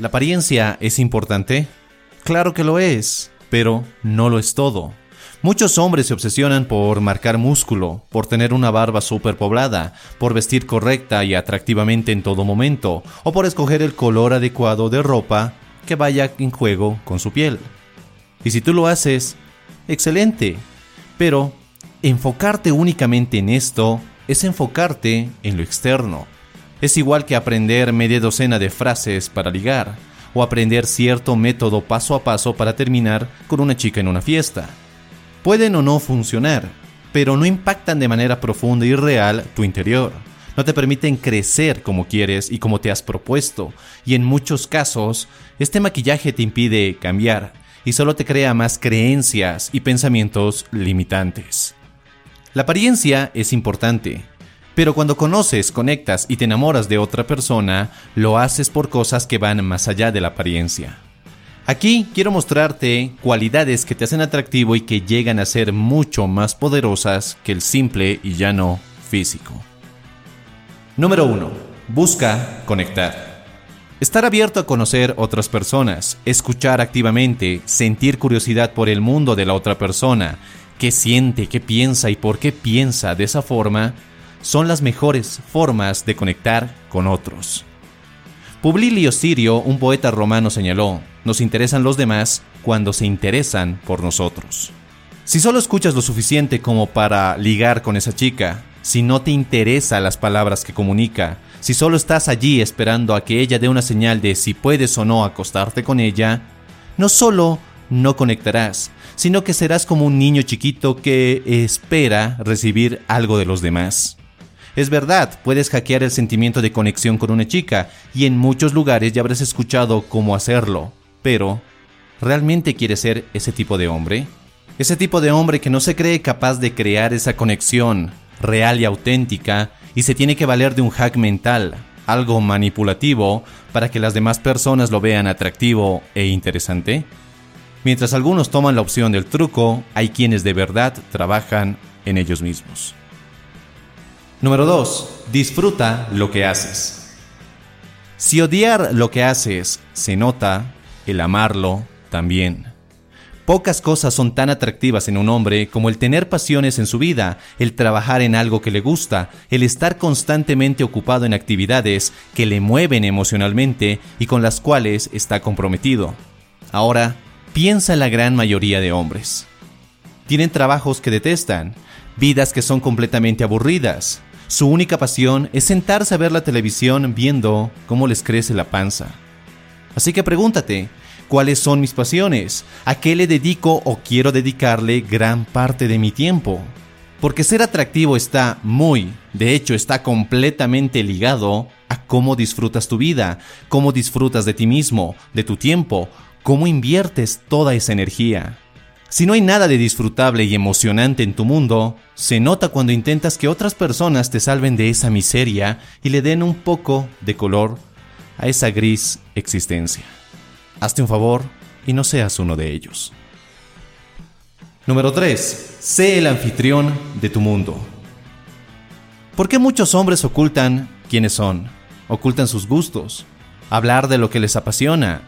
¿La apariencia es importante? Claro que lo es, pero no lo es todo. Muchos hombres se obsesionan por marcar músculo, por tener una barba superpoblada, por vestir correcta y atractivamente en todo momento, o por escoger el color adecuado de ropa que vaya en juego con su piel. Y si tú lo haces, excelente. Pero enfocarte únicamente en esto es enfocarte en lo externo. Es igual que aprender media docena de frases para ligar, o aprender cierto método paso a paso para terminar con una chica en una fiesta. Pueden o no funcionar, pero no impactan de manera profunda y real tu interior. No te permiten crecer como quieres y como te has propuesto, y en muchos casos, este maquillaje te impide cambiar y solo te crea más creencias y pensamientos limitantes. La apariencia es importante, pero cuando conoces, conectas y te enamoras de otra persona, lo haces por cosas que van más allá de la apariencia. Aquí quiero mostrarte cualidades que te hacen atractivo y que llegan a ser mucho más poderosas que el simple y llano físico. Número 1. Busca conectar. Estar abierto a conocer otras personas, escuchar activamente, sentir curiosidad por el mundo de la otra persona, qué siente, qué piensa y por qué piensa de esa forma, son las mejores formas de conectar con otros. Publilio Sirio, un poeta romano, señaló, nos interesan los demás cuando se interesan por nosotros. Si solo escuchas lo suficiente como para ligar con esa chica, si no te interesa las palabras que comunica, si solo estás allí esperando a que ella dé una señal de si puedes o no acostarte con ella, no solo no conectarás, sino que serás como un niño chiquito que espera recibir algo de los demás. Es verdad, puedes hackear el sentimiento de conexión con una chica y en muchos lugares ya habrás escuchado cómo hacerlo, pero ¿realmente quieres ser ese tipo de hombre? Ese tipo de hombre que no se cree capaz de crear esa conexión real y auténtica y se tiene que valer de un hack mental, algo manipulativo, para que las demás personas lo vean atractivo e interesante. Mientras algunos toman la opción del truco, hay quienes de verdad trabajan en ellos mismos. Número 2. Disfruta lo que haces. Si odiar lo que haces se nota, el amarlo también. Pocas cosas son tan atractivas en un hombre como el tener pasiones en su vida, el trabajar en algo que le gusta, el estar constantemente ocupado en actividades que le mueven emocionalmente y con las cuales está comprometido. Ahora, piensa en la gran mayoría de hombres. Tienen trabajos que detestan, vidas que son completamente aburridas, su única pasión es sentarse a ver la televisión viendo cómo les crece la panza. Así que pregúntate, ¿cuáles son mis pasiones? ¿A qué le dedico o quiero dedicarle gran parte de mi tiempo? Porque ser atractivo está muy, de hecho está completamente ligado a cómo disfrutas tu vida, cómo disfrutas de ti mismo, de tu tiempo, cómo inviertes toda esa energía. Si no hay nada de disfrutable y emocionante en tu mundo, se nota cuando intentas que otras personas te salven de esa miseria y le den un poco de color a esa gris existencia. Hazte un favor y no seas uno de ellos. Número 3. Sé el anfitrión de tu mundo. ¿Por qué muchos hombres ocultan quiénes son? Ocultan sus gustos, hablar de lo que les apasiona,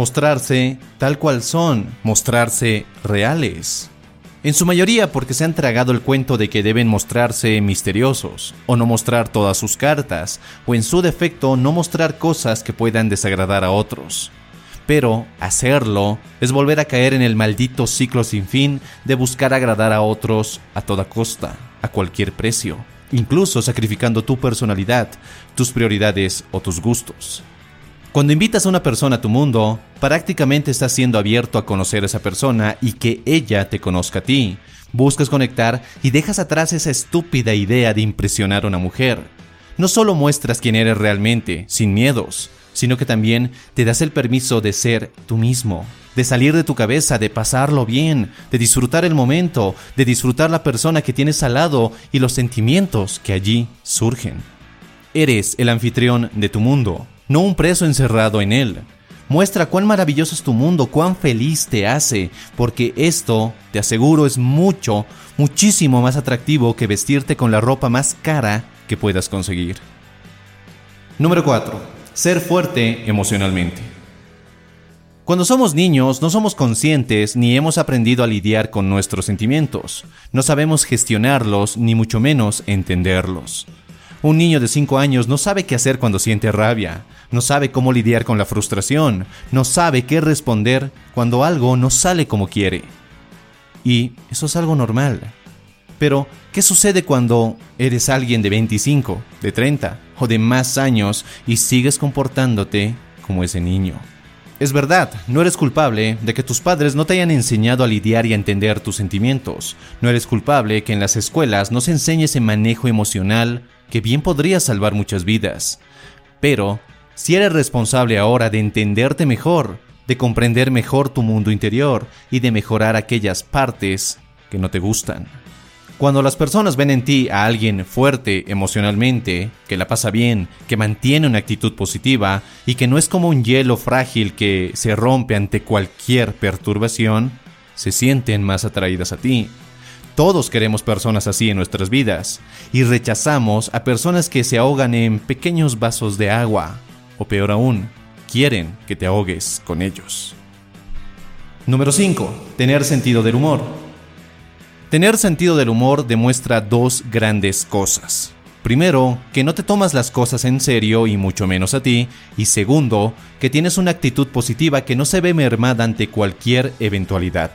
mostrarse tal cual son, mostrarse reales. En su mayoría porque se han tragado el cuento de que deben mostrarse misteriosos, o no mostrar todas sus cartas, o en su defecto no mostrar cosas que puedan desagradar a otros. Pero hacerlo es volver a caer en el maldito ciclo sin fin de buscar agradar a otros a toda costa, a cualquier precio, incluso sacrificando tu personalidad, tus prioridades o tus gustos. Cuando invitas a una persona a tu mundo, prácticamente estás siendo abierto a conocer a esa persona y que ella te conozca a ti. Buscas conectar y dejas atrás esa estúpida idea de impresionar a una mujer. No solo muestras quién eres realmente, sin miedos, sino que también te das el permiso de ser tú mismo, de salir de tu cabeza, de pasarlo bien, de disfrutar el momento, de disfrutar la persona que tienes al lado y los sentimientos que allí surgen. Eres el anfitrión de tu mundo no un preso encerrado en él. Muestra cuán maravilloso es tu mundo, cuán feliz te hace, porque esto, te aseguro, es mucho, muchísimo más atractivo que vestirte con la ropa más cara que puedas conseguir. Número 4. Ser fuerte emocionalmente. Cuando somos niños no somos conscientes ni hemos aprendido a lidiar con nuestros sentimientos. No sabemos gestionarlos ni mucho menos entenderlos. Un niño de 5 años no sabe qué hacer cuando siente rabia, no sabe cómo lidiar con la frustración, no sabe qué responder cuando algo no sale como quiere. Y eso es algo normal. Pero, ¿qué sucede cuando eres alguien de 25, de 30 o de más años y sigues comportándote como ese niño? Es verdad, no eres culpable de que tus padres no te hayan enseñado a lidiar y a entender tus sentimientos. No eres culpable que en las escuelas no se enseñe ese manejo emocional que bien podría salvar muchas vidas. Pero, si eres responsable ahora de entenderte mejor, de comprender mejor tu mundo interior y de mejorar aquellas partes que no te gustan. Cuando las personas ven en ti a alguien fuerte emocionalmente, que la pasa bien, que mantiene una actitud positiva y que no es como un hielo frágil que se rompe ante cualquier perturbación, se sienten más atraídas a ti. Todos queremos personas así en nuestras vidas y rechazamos a personas que se ahogan en pequeños vasos de agua, o peor aún, quieren que te ahogues con ellos. Número 5. Tener sentido del humor. Tener sentido del humor demuestra dos grandes cosas. Primero, que no te tomas las cosas en serio y mucho menos a ti. Y segundo, que tienes una actitud positiva que no se ve mermada ante cualquier eventualidad.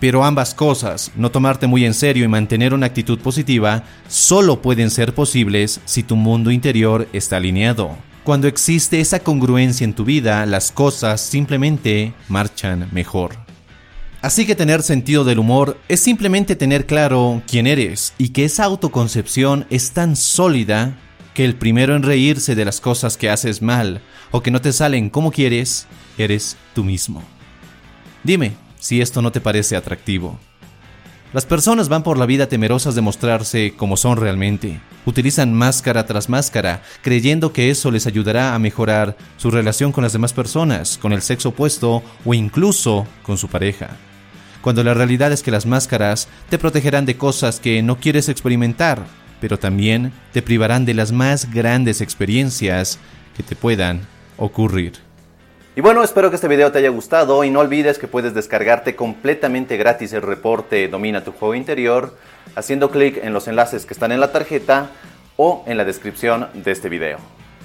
Pero ambas cosas, no tomarte muy en serio y mantener una actitud positiva, solo pueden ser posibles si tu mundo interior está alineado. Cuando existe esa congruencia en tu vida, las cosas simplemente marchan mejor. Así que tener sentido del humor es simplemente tener claro quién eres y que esa autoconcepción es tan sólida que el primero en reírse de las cosas que haces mal o que no te salen como quieres, eres tú mismo. Dime si esto no te parece atractivo. Las personas van por la vida temerosas de mostrarse como son realmente. Utilizan máscara tras máscara, creyendo que eso les ayudará a mejorar su relación con las demás personas, con el sexo opuesto o incluso con su pareja cuando la realidad es que las máscaras te protegerán de cosas que no quieres experimentar, pero también te privarán de las más grandes experiencias que te puedan ocurrir. Y bueno, espero que este video te haya gustado y no olvides que puedes descargarte completamente gratis el reporte Domina tu juego interior haciendo clic en los enlaces que están en la tarjeta o en la descripción de este video.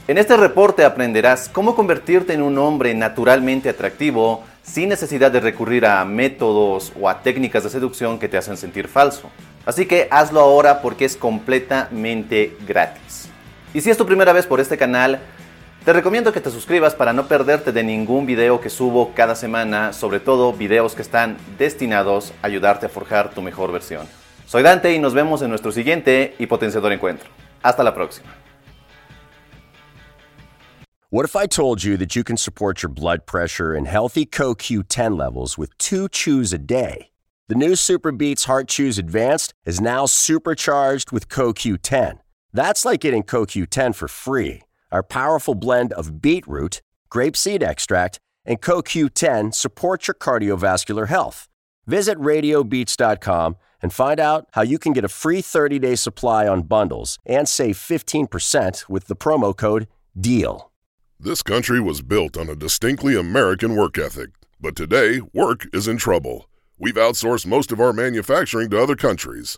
En este reporte aprenderás cómo convertirte en un hombre naturalmente atractivo sin necesidad de recurrir a métodos o a técnicas de seducción que te hacen sentir falso. Así que hazlo ahora porque es completamente gratis. Y si es tu primera vez por este canal, te recomiendo que te suscribas para no perderte de ningún video que subo cada semana, sobre todo videos que están destinados a ayudarte a forjar tu mejor versión. Soy Dante y nos vemos en nuestro siguiente y potenciador encuentro. Hasta la próxima. What if I told you that you can support your blood pressure and healthy CoQ10 levels with two chews a day? The new Super Beats Heart Chews Advanced is now supercharged with CoQ10. That's like getting CoQ10 for free. Our powerful blend of beetroot, grapeseed extract, and CoQ10 supports your cardiovascular health. Visit radiobeats.com and find out how you can get a free 30 day supply on bundles and save 15% with the promo code DEAL. This country was built on a distinctly American work ethic, but today, work is in trouble. We've outsourced most of our manufacturing to other countries,